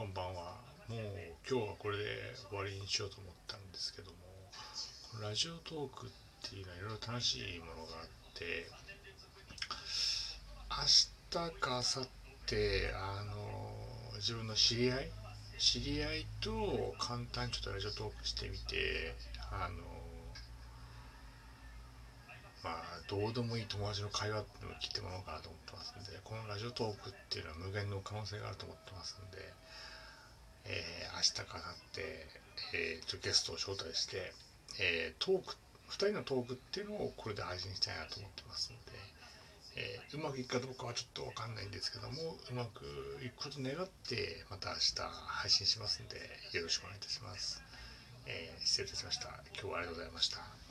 こんばんは。もう今日はこれで終わりにしようと思ったんですけどもラジオトークっていうのはいろいろ楽しいものがあって明日か明後日あの自分の知り合い知り合いと簡単にちょっとラジオトークしてみてあのどうでもいい友達の会話っていうのを聞いてもらおうかなと思ってますんでこのラジオトークっていうのは無限の可能性があると思ってますんで、えー、明日かなって、えー、ゲストを招待して、えー、トーク2人のトークっていうのをこれで配信したいなと思ってますんで、えー、うまくいくかどうかはちょっと分かんないんですけどもうまくいくこと願ってまた明日配信しますんでよろしくお願いいたします、えー、失礼いたしました。今日はありがとうございました。